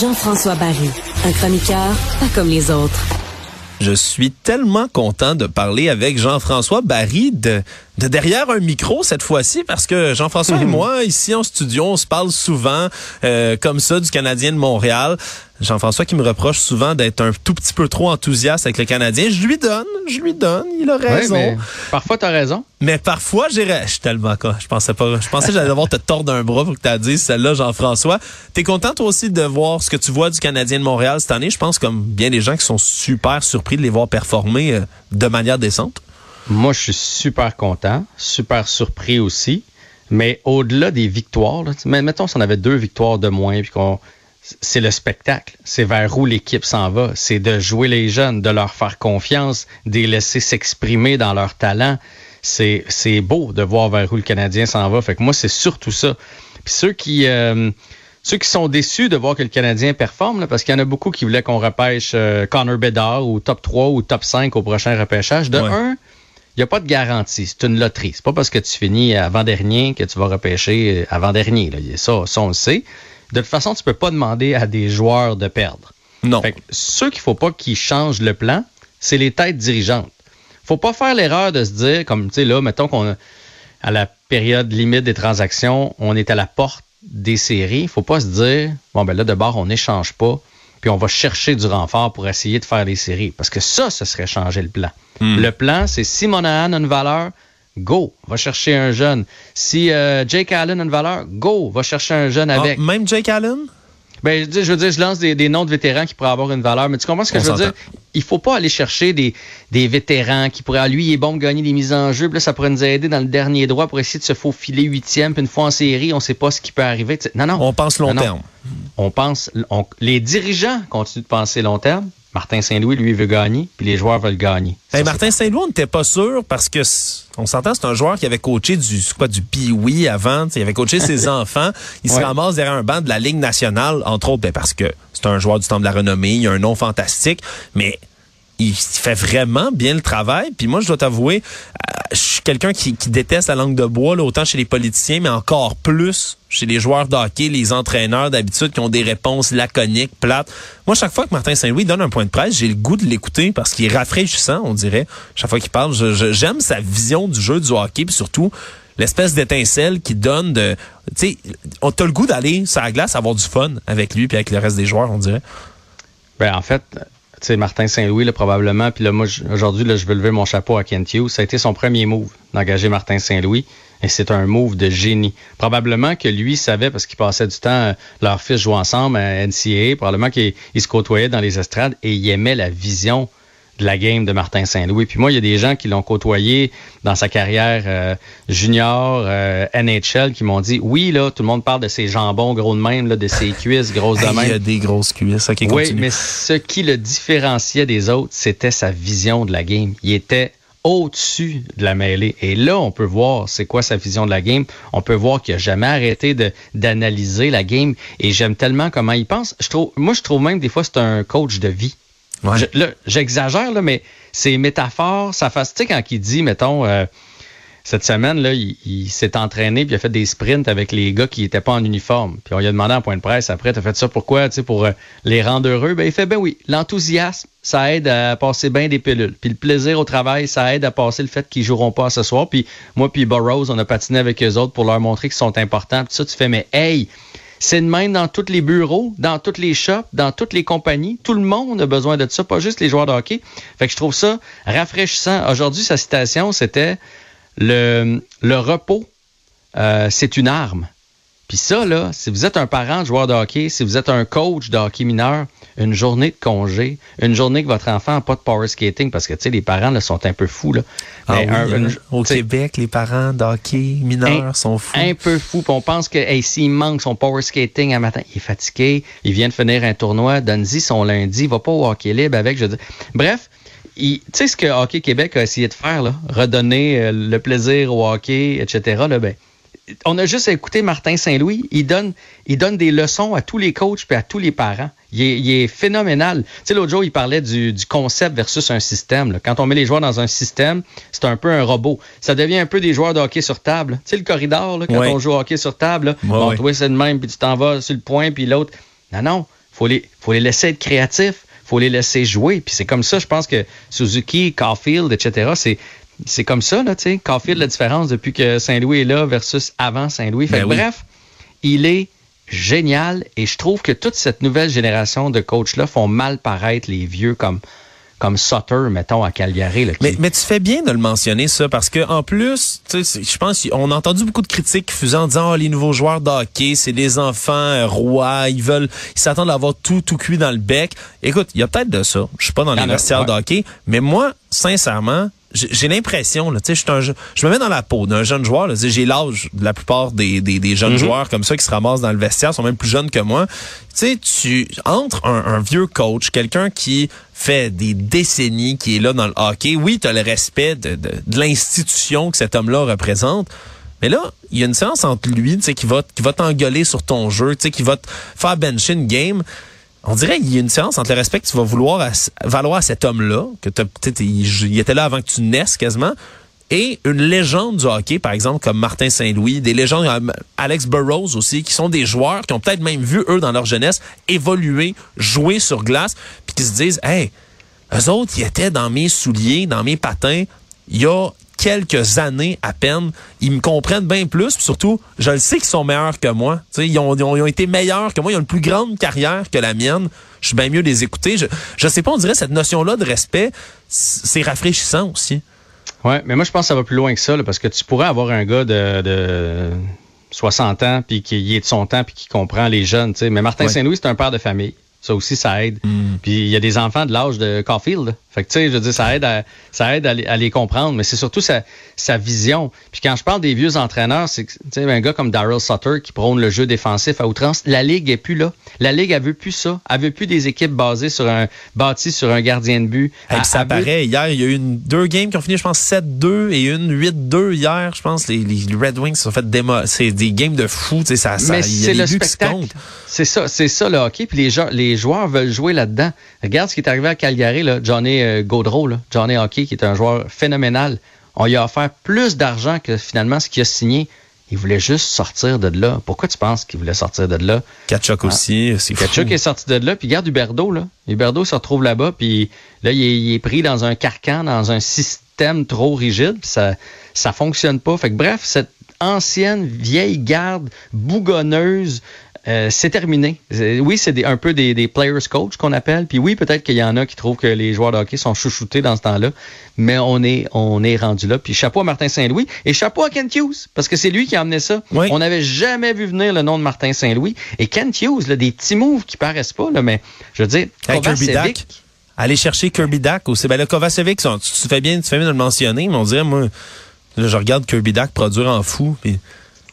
Jean-François Barry, un chroniqueur pas comme les autres. Je suis tellement content de parler avec Jean-François Barry de, de derrière un micro cette fois-ci parce que Jean-François et moi, ici en studio, on se parle souvent euh, comme ça du Canadien de Montréal. Jean-François qui me reproche souvent d'être un tout petit peu trop enthousiaste avec le Canadien. Je lui donne, je lui donne, il a raison. Mais parfois, tu as raison. Mais parfois, j'irais. Je suis tellement con. Je pensais pas. Je pensais que j'allais devoir te tordre un bras pour que tu as dit celle-là, Jean-François. T'es content toi aussi de voir ce que tu vois du Canadien de Montréal cette année? Je pense comme bien des gens qui sont super surpris de les voir performer euh, de manière décente. Moi, je suis super content, super surpris aussi. Mais au-delà des victoires, là, mais mettons si on avait deux victoires de moins, puis qu'on c'est le spectacle. C'est vers où l'équipe s'en va. C'est de jouer les jeunes, de leur faire confiance, de les laisser s'exprimer dans leur talent. C'est, c'est beau de voir vers où le Canadien s'en va. Fait que moi, c'est surtout ça. Puis ceux qui, euh, ceux qui sont déçus de voir que le Canadien performe, là, parce qu'il y en a beaucoup qui voulaient qu'on repêche euh, Connor Bedard ou top 3 ou top 5 au prochain repêchage. De Ouais. un, n'y a pas de garantie. C'est une loterie. C'est pas parce que tu finis avant-dernier que tu vas repêcher avant-dernier. là. Ça, ça, on le sait. De toute façon, tu peux pas demander à des joueurs de perdre. Non. Fait que ceux qu'il faut pas qu'ils changent le plan, c'est les têtes dirigeantes. Faut pas faire l'erreur de se dire, comme tu sais là, mettons qu'on à la période limite des transactions, on est à la porte des séries. Faut pas se dire, bon ben là d'abord on n'échange pas, puis on va chercher du renfort pour essayer de faire les séries, parce que ça, ce serait changer le plan. Le plan, c'est si Monahan a une valeur, go, va chercher un jeune. Si euh, Jake Allen a une valeur, go, va chercher un jeune Ah, avec. même Jake Allen? Ben, je, dis- je veux dire, je lance des, des noms de vétérans qui pourraient avoir une valeur, mais tu comprends ce que On je veux dire? Il faut pas aller chercher des, des vétérans qui pourraient, lui, il est bon de gagner des mises en jeu, puis là, ça pourrait nous aider dans le dernier droit pour essayer de se faufiler huitième, puis une fois en série, on sait pas ce qui peut arriver. Non, non. On pense long Non, non. terme. On pense, on- les dirigeants continuent de penser long terme. Martin Saint-Louis, lui, veut gagner, puis les joueurs veulent gagner. Hey, c'est Martin Saint-Louis, on n'était pas sûr parce que on s'entend, c'est un joueur qui avait coaché du quoi du Pee-Wee avant, il avait coaché ses enfants, il se ramasse derrière un banc de la Ligue nationale entre autres ben, parce que c'est un joueur du temps de la renommée, il a un nom fantastique, mais il fait vraiment bien le travail. Puis moi, je dois t'avouer, euh, je suis quelqu'un qui, qui déteste la langue de bois, là, autant chez les politiciens, mais encore plus chez les joueurs de hockey, les entraîneurs d'habitude qui ont des réponses laconiques, plates. Moi, chaque fois que Martin Saint-Louis donne un point de presse, j'ai le goût de l'écouter parce qu'il est rafraîchissant, on dirait. Chaque fois qu'il parle, j'aime sa vision du jeu du hockey, puis surtout l'espèce d'étincelle qui donne de... Tu sais, on le goût d'aller sur la glace, avoir du fun avec lui puis avec le reste des joueurs, on dirait. Ben, en fait, sais, Martin Saint-Louis, là, probablement, puis là, moi, aujourd'hui, là, je veux lever mon chapeau à Kent Hughes. Ça a été son premier move d'engager Martin Saint-Louis. Et c'est un move de génie. Probablement que lui savait, parce qu'il passait du temps, euh, leurs fils jouaient ensemble à NCAA, probablement qu'il il se côtoyait dans les estrades et il aimait la vision de la game de Martin Saint-Louis. Puis moi, il y a des gens qui l'ont côtoyé dans sa carrière euh, junior, euh, NHL, qui m'ont dit, oui, là, tout le monde parle de ses jambons gros de même, là, de ses cuisses grosses de même. Il y a des grosses cuisses. OK, Oui, continue. mais ce qui le différenciait des autres, c'était sa vision de la game. Il était au-dessus de la mêlée. Et là, on peut voir c'est quoi sa vision de la game. On peut voir qu'il a jamais arrêté de d'analyser la game. Et j'aime tellement comment il pense. Je trouve, moi, je trouve même des fois c'est un coach de vie. J'exagère là, mais ses métaphores, sa face. Tu quand il dit, mettons. euh, cette semaine, là, il, il s'est entraîné puis il a fait des sprints avec les gars qui n'étaient pas en uniforme. Puis on lui a demandé en point de presse après, t'as fait ça pourquoi? Tu sais, pour euh, les rendre heureux? Ben, il fait, ben oui, l'enthousiasme, ça aide à passer bien des pilules. Puis le plaisir au travail, ça aide à passer le fait qu'ils joueront pas ce soir. Puis moi puis Burroughs, on a patiné avec eux autres pour leur montrer qu'ils sont importants. Puis ça, tu fais, mais hey, c'est de même dans tous les bureaux, dans toutes les shops, dans toutes les compagnies. Tout le monde a besoin de ça, pas juste les joueurs de hockey. Fait que je trouve ça rafraîchissant. Aujourd'hui, sa citation, c'était le, repos, euh, c'est une arme. Puis ça, là, si vous êtes un parent de joueur de hockey, si vous êtes un coach de hockey mineur, une journée de congé, une journée que votre enfant n'a pas de power skating, parce que, tu sais, les parents, là, sont un peu fous, là. Ah Mais oui, un- euh, une- au Québec, les parents de hockey mineurs un- sont fous. Un peu fou. Puis on pense que hey, s'il manque son power skating un matin, il est fatigué, il vient de finir un tournoi, donne-y son lundi, il va pas au hockey libre avec. Je veux dire. Bref, tu sais ce que Hockey Québec a essayé de faire, là, redonner euh, le plaisir au hockey, etc. Là, ben, on a juste à écouter Martin Saint-Louis. Il donne, il donne des leçons à tous les coachs et à tous les parents. Il est, il est phénoménal. Tu sais, l'autre jour, il parlait du, du concept versus un système. là. Quand on met les joueurs dans un système, c'est un peu un robot. Ça devient un peu des joueurs de hockey sur table. Tu sais, le corridor, là, quand Ouais. on joue au hockey sur table, là, Ouais, bon, ouais. toi, c'est le même, puis tu t'en vas sur le point, puis l'autre. Non, non. Faut les, faut les laisser être créatifs. Faut les laisser jouer. Puis c'est comme ça, je pense que Suzuki, Caulfield, etc., c'est, c'est comme ça, là, tu sais. Caulfield, la différence depuis que Saint-Louis est là versus avant Saint-Louis. Fait Ben que oui. bref, il est génial et je trouve que toute cette nouvelle génération de coachs-là font mal paraître les vieux comme, comme Sutter, mettons, à Calgary. Là, qui- Mais, mais tu fais bien de le mentionner, ça, parce que en plus, tu sais, c'est- je pense on a entendu beaucoup de critiques qui faisaient en disant Ah, les nouveaux joueurs de hockey, c'est des enfants euh, rois, ils veulent, ils s'attendent à avoir tout, tout cuit dans le bec. Écoute, il y a peut-être de ça. Je suis pas dans les de hockey, mais moi, sincèrement, j'ai l'impression, là, tu sais, je suis un je me mets dans la peau d'un jeune joueur. là, J'ai l'âge de la plupart des, des, des jeunes Mhm. joueurs comme ça qui se ramassent dans le vestiaire, sont même plus jeunes que moi. Tu sais, tu entre un, un vieux coach, quelqu'un qui fait des décennies, qui est là dans le hockey. Oui, tu as le respect de, de, de l'institution que cet homme-là représente. Mais là, il y a une séance entre lui, tu sais, qui va, qui va t'engueuler sur ton jeu, tu sais, qui va te faire bencher une game. On dirait qu'il y a une séance entre le respect que tu vas vouloir valoir à cet homme-là, que il était là avant que tu naisses quasiment, et une légende du hockey, par exemple, comme Martin Saint-Louis, des légendes comme Alex Burrows aussi, qui sont des joueurs qui ont peut-être même vu, eux, dans leur jeunesse, évoluer, jouer sur glace, puis qui se disent, hey, eux autres, ils étaient dans mes souliers, dans mes patins, il y a quelques années à peine. Ils me comprennent bien plus. Puis surtout, je le sais qu'ils sont meilleurs que moi. Ils, ont, ils, ont, ils ont été meilleurs que moi. Ils ont une plus grande carrière que la mienne. Je suis bien mieux les écouter. Je, je sais pas, on dirait cette notion-là de respect, c'est rafraîchissant aussi. Ouais, mais moi, je pense que ça va plus loin que ça, là, parce que tu pourrais avoir un gars de, de 60 ans, puis qui est de son temps, puis qui comprend les jeunes. Mais Martin Ouais. Saint-Louis, c'est un père de famille. Ça aussi, ça aide. Puis il y a des enfants de l'âge de Caulfield. Fait que, tu sais, je veux dire, ça aide à, ça aide à, les, à les comprendre, mais c'est surtout sa, sa vision. Puis quand je parle des vieux entraîneurs, c'est que, tu sais, un gars comme Daryl Sutter qui prône le jeu défensif à outrance, la Ligue est plus là. La Ligue, elle veut plus ça. Elle veut plus des équipes basées sur un, bâties sur un gardien de but. Et ça paraît, hier, il y a eu une, deux games qui ont fini, je pense, 7-2 et une 8-2 hier. Je pense les, les Red Wings se sont fait démo. C'est des games de fou. Tu sais, ça, ça, Mais c'est le spectacle. C'est ça, c'est ça le hockey. Puis les, gens- les joueurs veulent jouer là-dedans. Regarde ce qui est arrivé à Calgary, là, Johnny euh, Gaudreau, là, Johnny Hockey, qui est un joueur phénoménal. On lui a offert plus d'argent que finalement ce qu'il a signé. Il voulait juste sortir de là. Pourquoi tu penses qu'il voulait sortir de là? Kachuk aussi, c'est. Kachuk est sorti de là, puis regarde Huberdo, là. Huberdo se retrouve là-bas, puis là, il est, il est pris dans un carcan, dans un système trop rigide, puis ça, ça fonctionne pas. Fait que bref, cette ancienne vieille garde bougonneuse, euh, c'est terminé. C'est- Oui, c'est un peu des, des players coach qu'on appelle. Puis oui, peut-être qu'il y en a qui trouvent que les joueurs de hockey sont chouchoutés dans ce temps-là. Mais on est, on est rendu là. Puis chapeau à Martin Saint-Louis et chapeau à Kent Hughes parce que c'est lui qui a amené ça. Oui. On n'avait jamais vu venir le nom de Martin Saint-Louis. Et Kent Hughes, là, des petits moves qui paraissent pas, là, mais je veux dire. Aller chercher Kirby Dak aussi. Ben, le Kovacevic, tu, tu fais bien, tu fais bien de le mentionner, mais on dirait, moi, là, je regarde Kirby Dak produire en fou. Puis,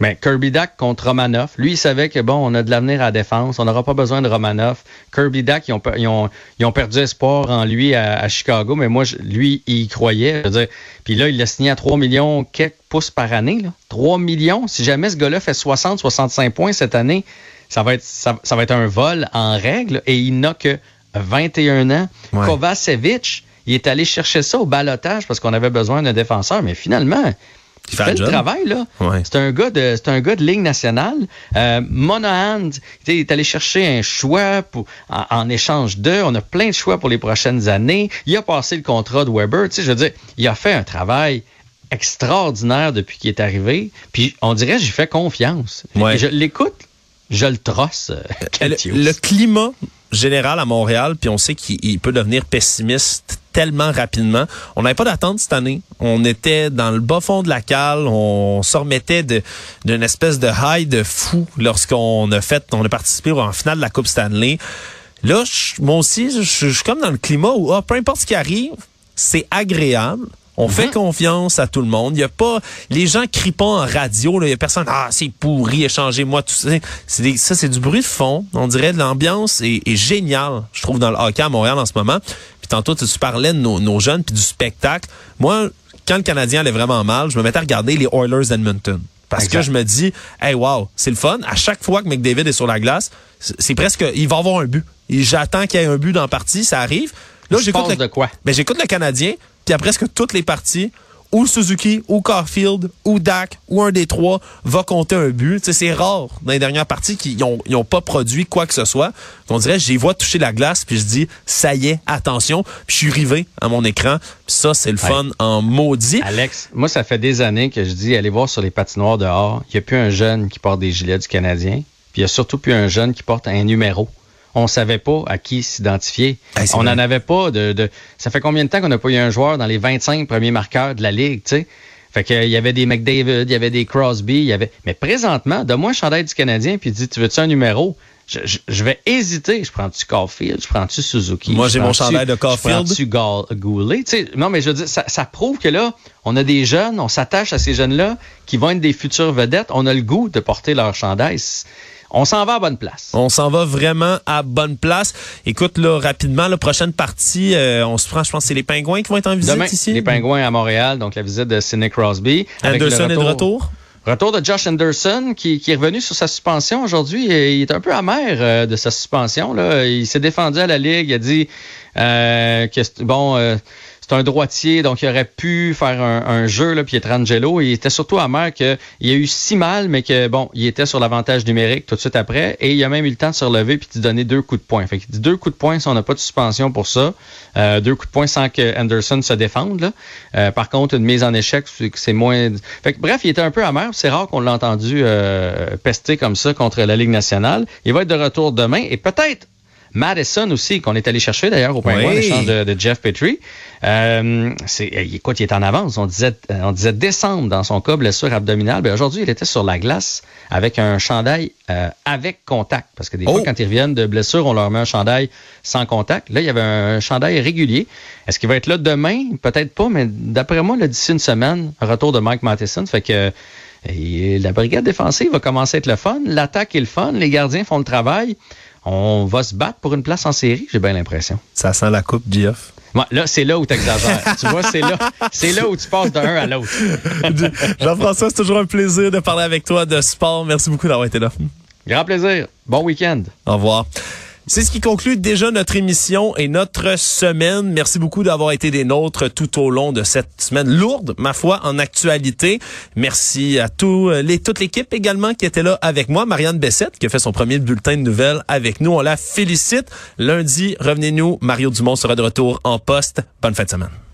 Mais Kirby Dak contre Romanoff, lui, il savait que bon, on a de l'avenir à la défense, on n'aura pas besoin de Romanoff. Kirby Dak, ils ont, per- ils ont, ils ont perdu espoir en lui à, à Chicago, mais moi, je- lui, il y croyait. Je veux dire, puis là, il l'a signé à 3 millions quelques pouces par année. Là. 3 millions, si jamais ce gars-là fait 60-65 points cette année, ça va, être, ça, ça va être un vol en règle et il n'a que 21 ans. Ouais. Kovacevic, il est allé chercher ça au balotage parce qu'on avait besoin d'un défenseur, mais finalement, il fait fait le travail, là. Ouais. C'est un gars de, c'est un gars de ligne nationale. Euh, Monahan, il est allé chercher un choix pour, en, en échange d'eux. On a plein de choix pour les prochaines années. Il a passé le contrat de Weber. Tu sais, je veux dire, il a fait un travail extraordinaire depuis qu'il est arrivé. Puis on dirait, j'ai fait confiance. Ouais. Je l'écoute, je le trosse. euh, Kent le, le climat général à Montréal, puis on sait qu'il il peut devenir pessimiste tellement rapidement. On n'avait pas d'attente cette année. On était dans le bas fond de la cale. On se remettait d'une espèce de high de fou lorsqu'on a fait, on a participé en finale de la Coupe Stanley. Là, moi aussi, je, suis comme dans le climat où, ah, peu importe ce qui arrive, c'est agréable. On fait mhm. confiance à tout le monde. Il y a pas les gens crient pas en radio. Il y a personne. Ah, c'est pourri. Échangez-moi tout ça. C'est ça, c'est du bruit de fond. On dirait de l'ambiance est, est géniale. Je trouve dans le hockey à Montréal en ce moment. Tantôt tu parlais de nos, jeunes puis du spectacle. Moi, quand le Canadien allait vraiment mal, je me mettais à regarder les Oilers d'Edmonton. Parce que je me dis, hey, wow, c'est le fun. À chaque fois que McDavid est sur la glace, c'est presque, il va avoir un but. J'attends qu'il y ait un but dans la partie, ça arrive. Là, j'écoute le, de quoi? Ben, j'écoute le Canadien, puis à presque toutes les parties, ou Suzuki, ou Carfield, ou Dak, ou un des trois va compter un but. c'est rare dans les dernières parties qu'ils n'ont pas produit quoi que ce soit. On dirait, j'y vois toucher la glace, puis je dis, ça y est, attention. Puis je suis rivé à mon écran. ça, c'est le fun en maudit. Alex, moi, ça fait des années que je dis, allez voir sur les patinoires dehors. Il n'y a plus un jeune qui porte des gilets du Canadien. Puis il n'y a surtout plus un jeune qui porte un numéro on savait pas à qui s'identifier. on n'en avait pas de, Ça fait combien de temps qu'on n'a pas eu un joueur dans les 25 premiers marqueurs de la Ligue, tu sais? Fait qu'il y avait des McDavid, il y avait des Crosby, il y avait. Mais présentement, donne-moi un chandail du Canadien puis dis Tu veux-tu un numéro? Je, vais hésiter. Je prends-tu Caulfield, je prends-tu Suzuki? Moi, j'ai mon chandail de Caulfield. Je prends-tu Goulet? non, mais je veux dire, ça, ça, prouve que là, on a des jeunes, on s'attache à ces jeunes-là qui vont être des futures vedettes. On a le goût de porter leur chandail on s'en va à bonne place. On s'en va vraiment à bonne place. Écoute, là, rapidement, la prochaine partie, euh, on se prend, je pense, c'est les Pingouins qui vont être en visite Demain, ici. Les Pingouins à Montréal, donc la visite de Sidney Crosby. Anderson est de retour? Retour de Josh Anderson qui, est revenu sur sa suspension aujourd'hui. Il est un peu amer euh, de sa suspension. Là. Il s'est défendu à la Ligue. Il a dit euh, que bon, euh, un droitier, donc il aurait pu faire un, jeu, là, Pietrangelo. Il était surtout amer qu'il a eu si mal, mais que bon, il était sur l'avantage numérique tout de suite après, et il a même eu le temps de se relever puis de donner deux coups de poing. Fait dit deux coups de poing si on n'a pas de suspension pour ça, euh, deux coups de poing sans que Anderson se défende. Là. Euh, par contre, une mise en échec, c'est moins. Fait que, bref, il était un peu amer. C'est rare qu'on l'ait entendu euh, pester comme ça contre la Ligue nationale. Il va être de retour demain et peut-être Madison aussi, qu'on est allé chercher d'ailleurs au point oui. de, de, Jeff Petrie. Euh, c'est, écoute, il est en avance. On disait, euh, on disait décembre dans son cas, blessure abdominale. Ben aujourd'hui, il était sur la glace avec un chandail euh, avec contact. Parce que des fois, oh! quand ils reviennent de blessure, on leur met un chandail sans contact. Là, il y avait un chandail régulier. Est-ce qu'il va être là demain? Peut-être pas, mais d'après moi, d'ici une semaine, retour de Mike Matheson. Fait que la brigade défensive va commencer à être le fun. L'attaque est le fun. Les gardiens font le travail on va se battre pour une place en série, j'ai bien l'impression. Ça sent la coupe, Geoff. là, c'est là où tu exagères. tu vois, c'est là, c'est là où tu passes d'un à l'autre. Jean-François, c'est toujours un plaisir de parler avec toi de sport. Merci beaucoup d'avoir été là. Grand plaisir. Bon week-end. Au revoir. C'est ce qui conclut déjà notre émission et notre semaine. Merci beaucoup d'avoir été des nôtres tout au long de cette semaine lourde, ma foi, en actualité. Merci à les, toute l'équipe également qui était là avec moi. Marianne Bessette, qui a fait son premier bulletin de nouvelles avec nous. On la félicite. Lundi, revenez-nous. Mario Dumont sera de retour en poste. Bonne fin de semaine.